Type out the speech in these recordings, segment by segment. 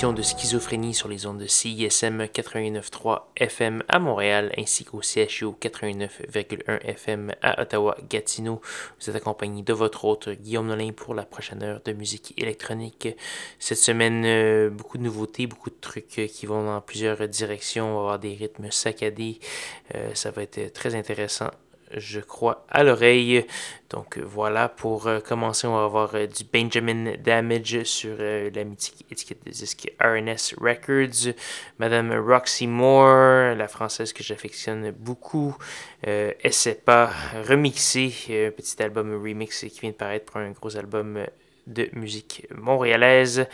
De Schizophrénie sur les ondes de CISM 89.3 FM à Montréal ainsi qu'au CHU 89.1 FM à Ottawa-Gatineau. Vous êtes accompagné de votre hôte Guillaume Nolin pour la prochaine heure de musique électronique. Cette semaine, euh, beaucoup de nouveautés, beaucoup de trucs qui vont dans plusieurs directions. On va avoir des rythmes saccadés. Euh, ça va être très intéressant je crois, à l'oreille. Donc voilà, pour euh, commencer, on va avoir euh, du Benjamin Damage sur euh, la mythique étiquette de disque RNS Records. Madame Roxy Moore, la française que j'affectionne beaucoup. Euh, pas remixé, petit album remix qui vient de paraître pour un gros album de musique montréalaise.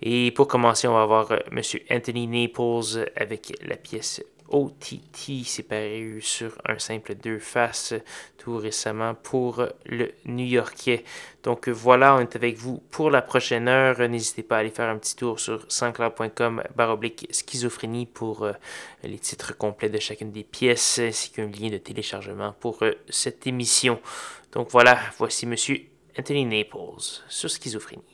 Et pour commencer, on va avoir Monsieur Anthony Naples avec la pièce OTT s'est paru sur un simple deux faces tout récemment pour le New-Yorkais. Donc voilà, on est avec vous pour la prochaine heure. N'hésitez pas à aller faire un petit tour sur sanscloud.com baroblique schizophrénie pour euh, les titres complets de chacune des pièces ainsi qu'un lien de téléchargement pour euh, cette émission. Donc voilà, voici Monsieur Anthony Naples sur schizophrénie.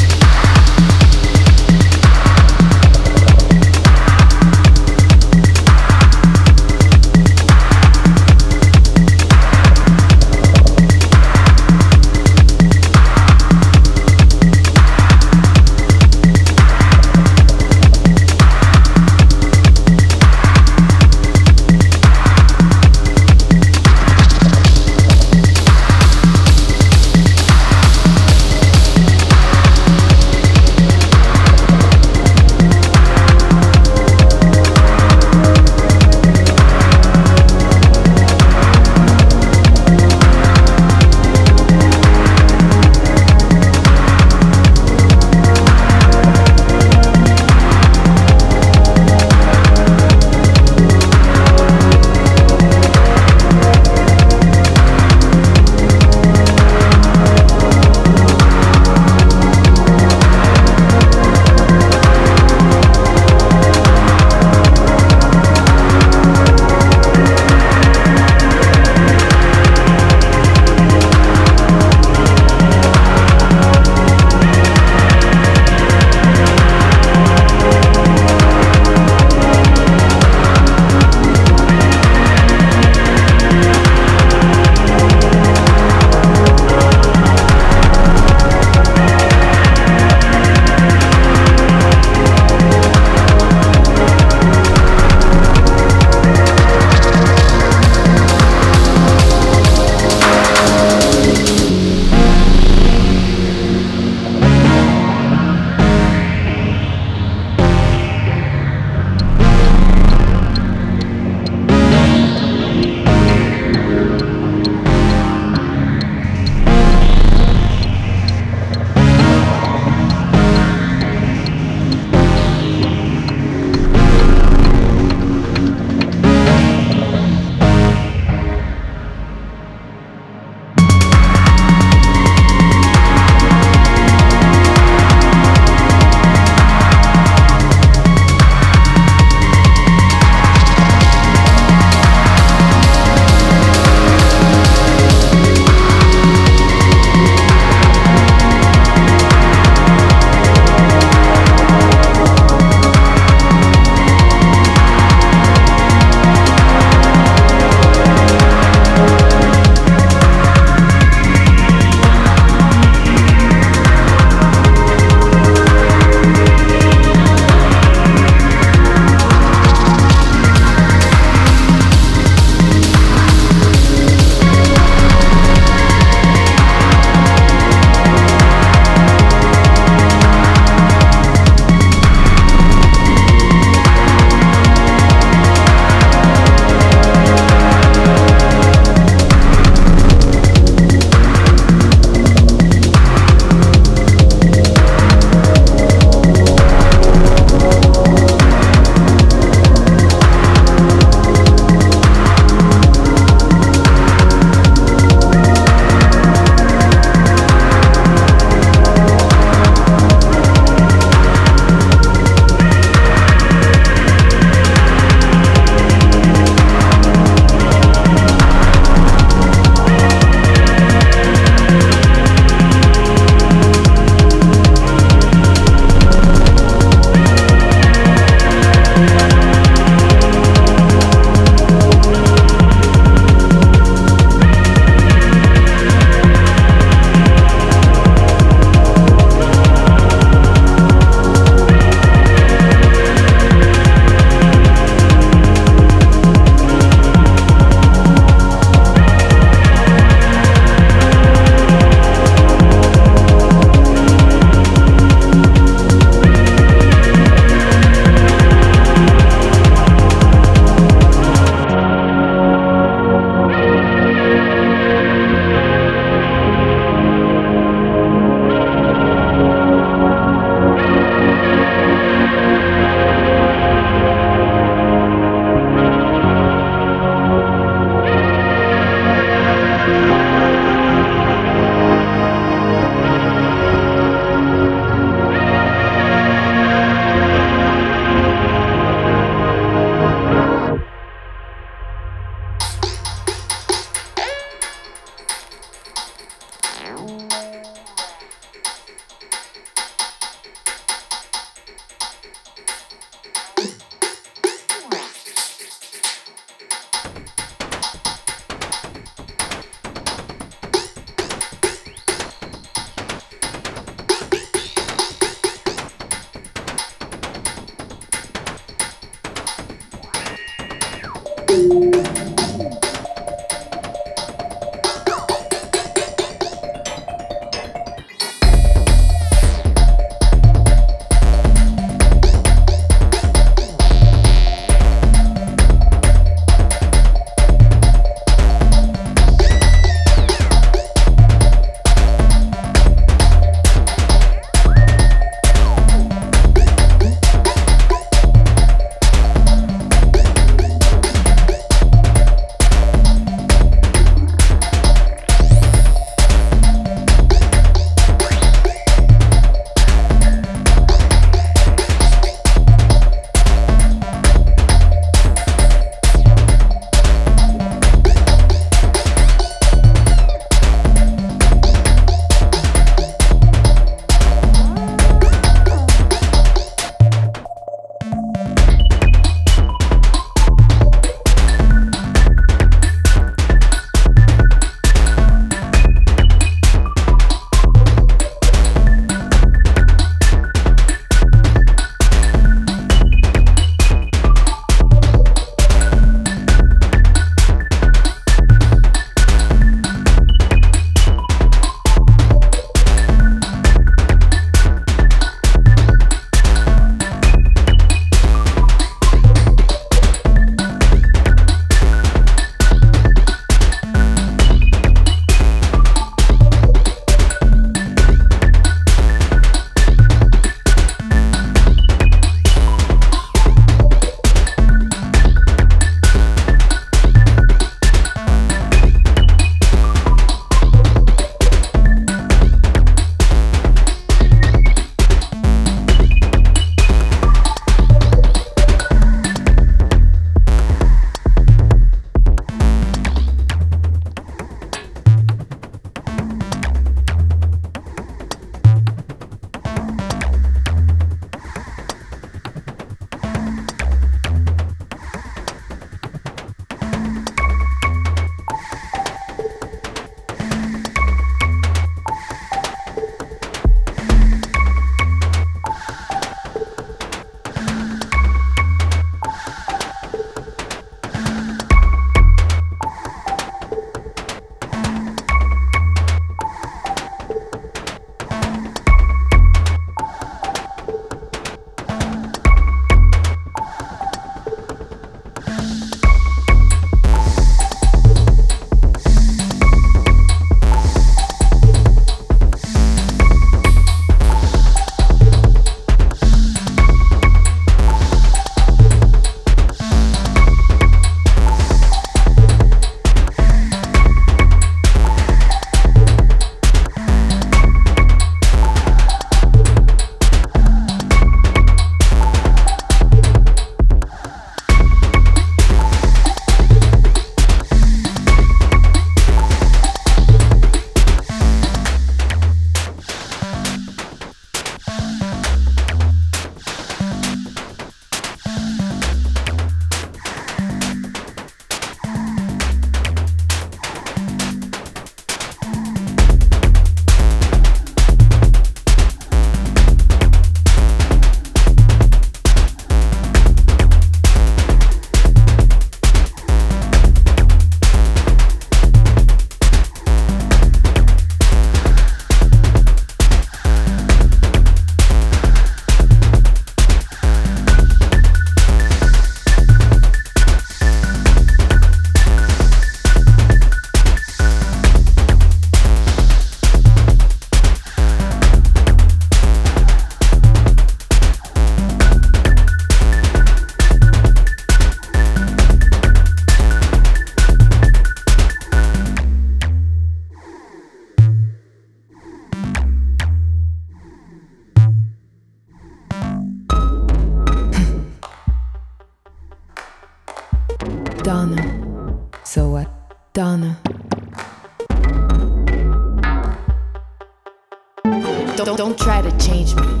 don't, don't, try to change me.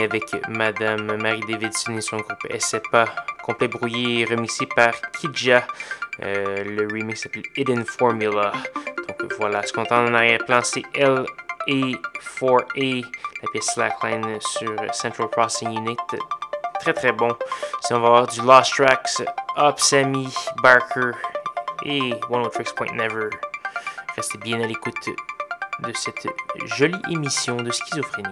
Avec Madame Marie Davidson et son groupe SFA, complet brouillé remixé par Kidja. Euh, le remix s'appelle Hidden Formula. Donc voilà, ce qu'on entend en arrière-plan, c'est LA4A, la pièce Slackline sur Central Processing Unit. Très très bon. Si on va avoir du Lost Tracks, Up Sammy, Barker et One Tricks Point Never. Restez bien à l'écoute de cette jolie émission de schizophrénie.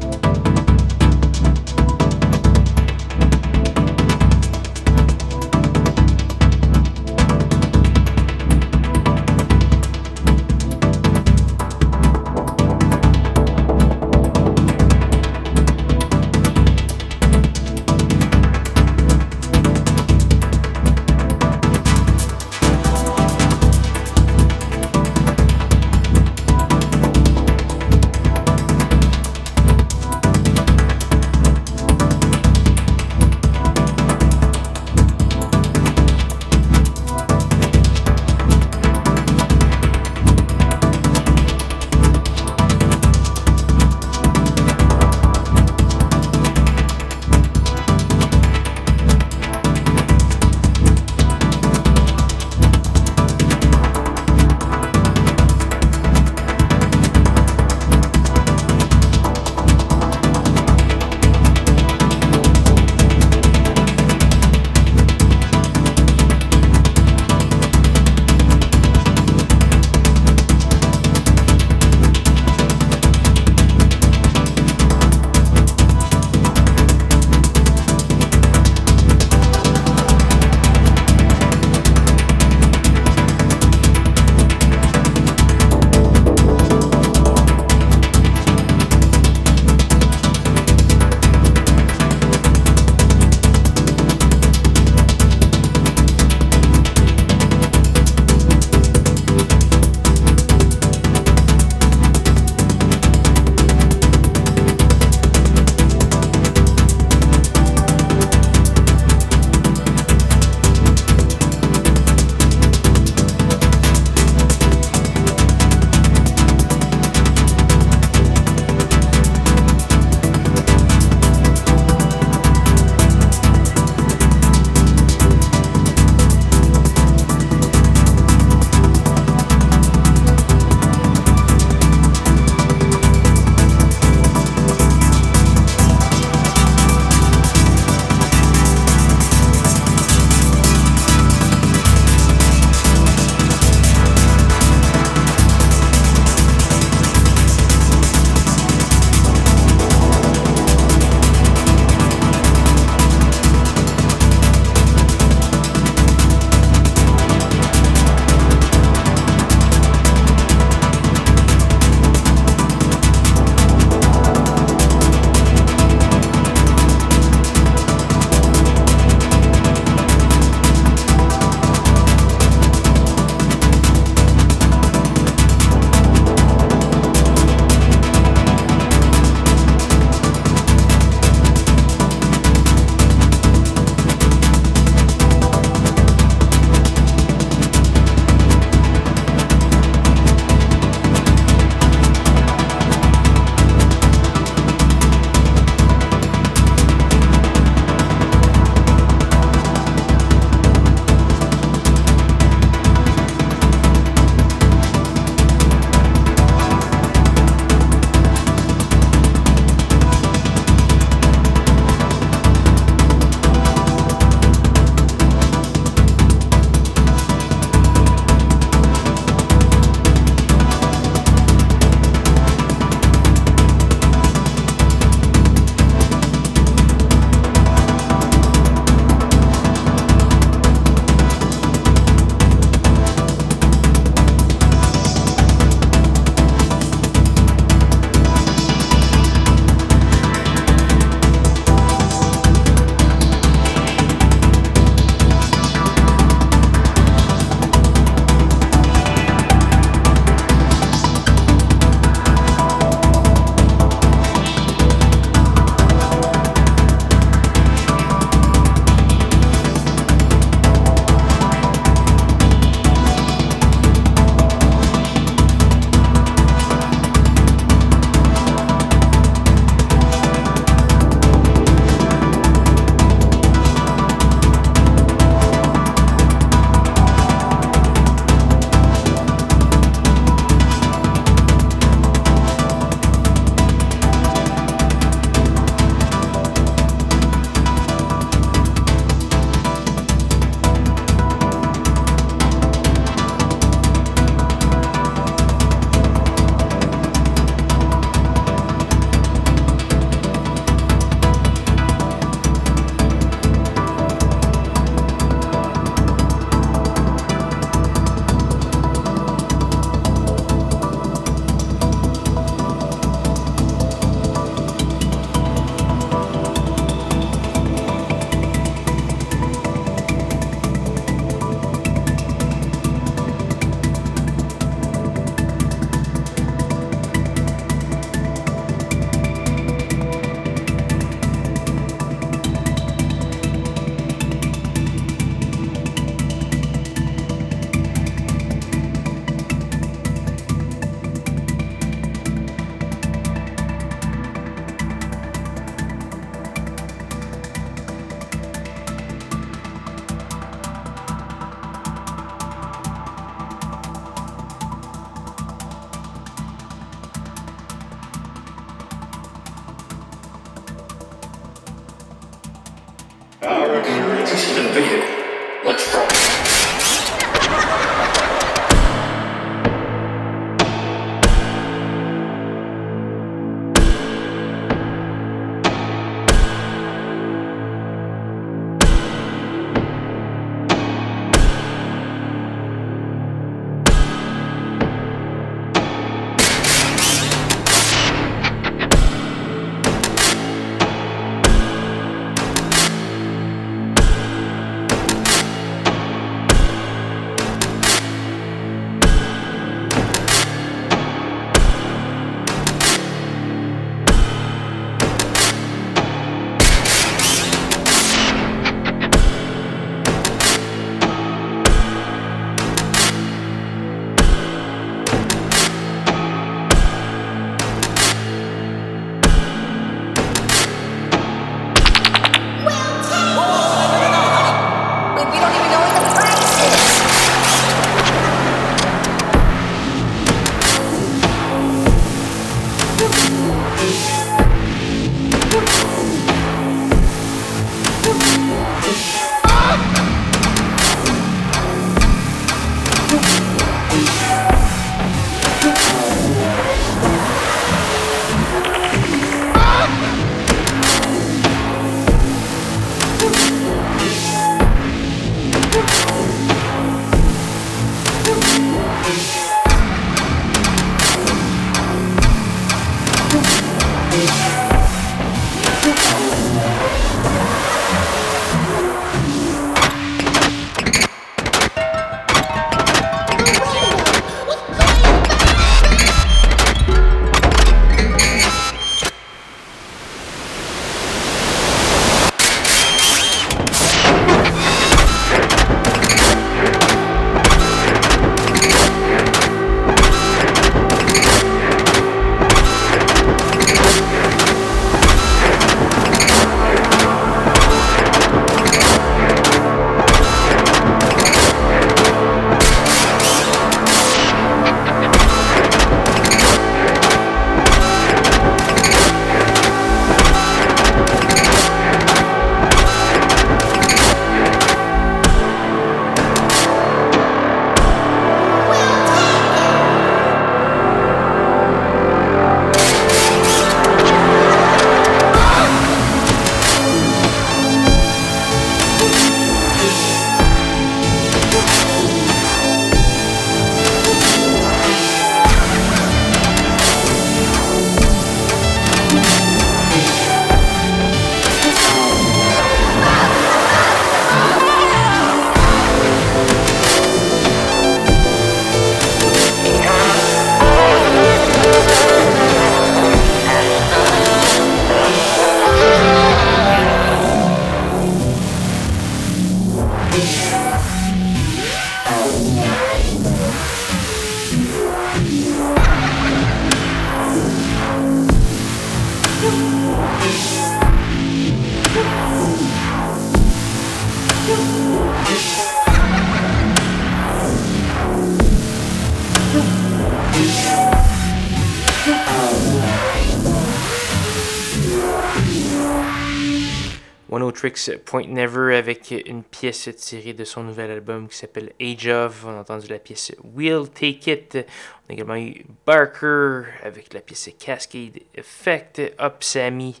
Point Never avec une pièce tirée de son nouvel album qui s'appelle Age of. On a entendu la pièce We'll Take It. On a également eu Barker avec la pièce Cascade Effect, Up Sammy.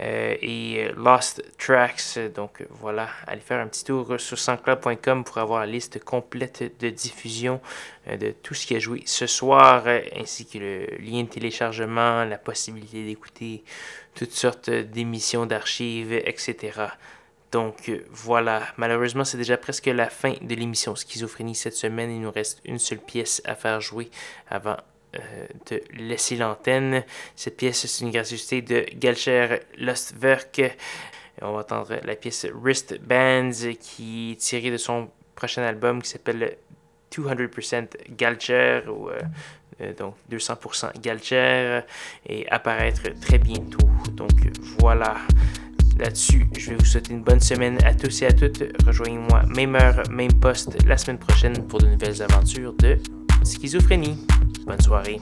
Euh, et Lost Tracks. Donc voilà, allez faire un petit tour sur sanscloud.com pour avoir la liste complète de diffusion euh, de tout ce qui a joué ce soir, ainsi que le lien de téléchargement, la possibilité d'écouter toutes sortes d'émissions d'archives, etc. Donc voilà, malheureusement c'est déjà presque la fin de l'émission Schizophrénie cette semaine. Il nous reste une seule pièce à faire jouer avant euh, de laisser l'antenne. Cette pièce c'est une gratuité de Galcher Lostwerk. On va entendre la pièce Wrist Bands qui est tirée de son prochain album qui s'appelle 200% Galcher ou euh, euh, donc 200% Galcher et apparaître très bientôt. Donc voilà. Là-dessus, je vais vous souhaiter une bonne semaine à tous et à toutes. Rejoignez-moi même heure, même poste la semaine prochaine pour de nouvelles aventures de schizophrénie. Bonne soirée.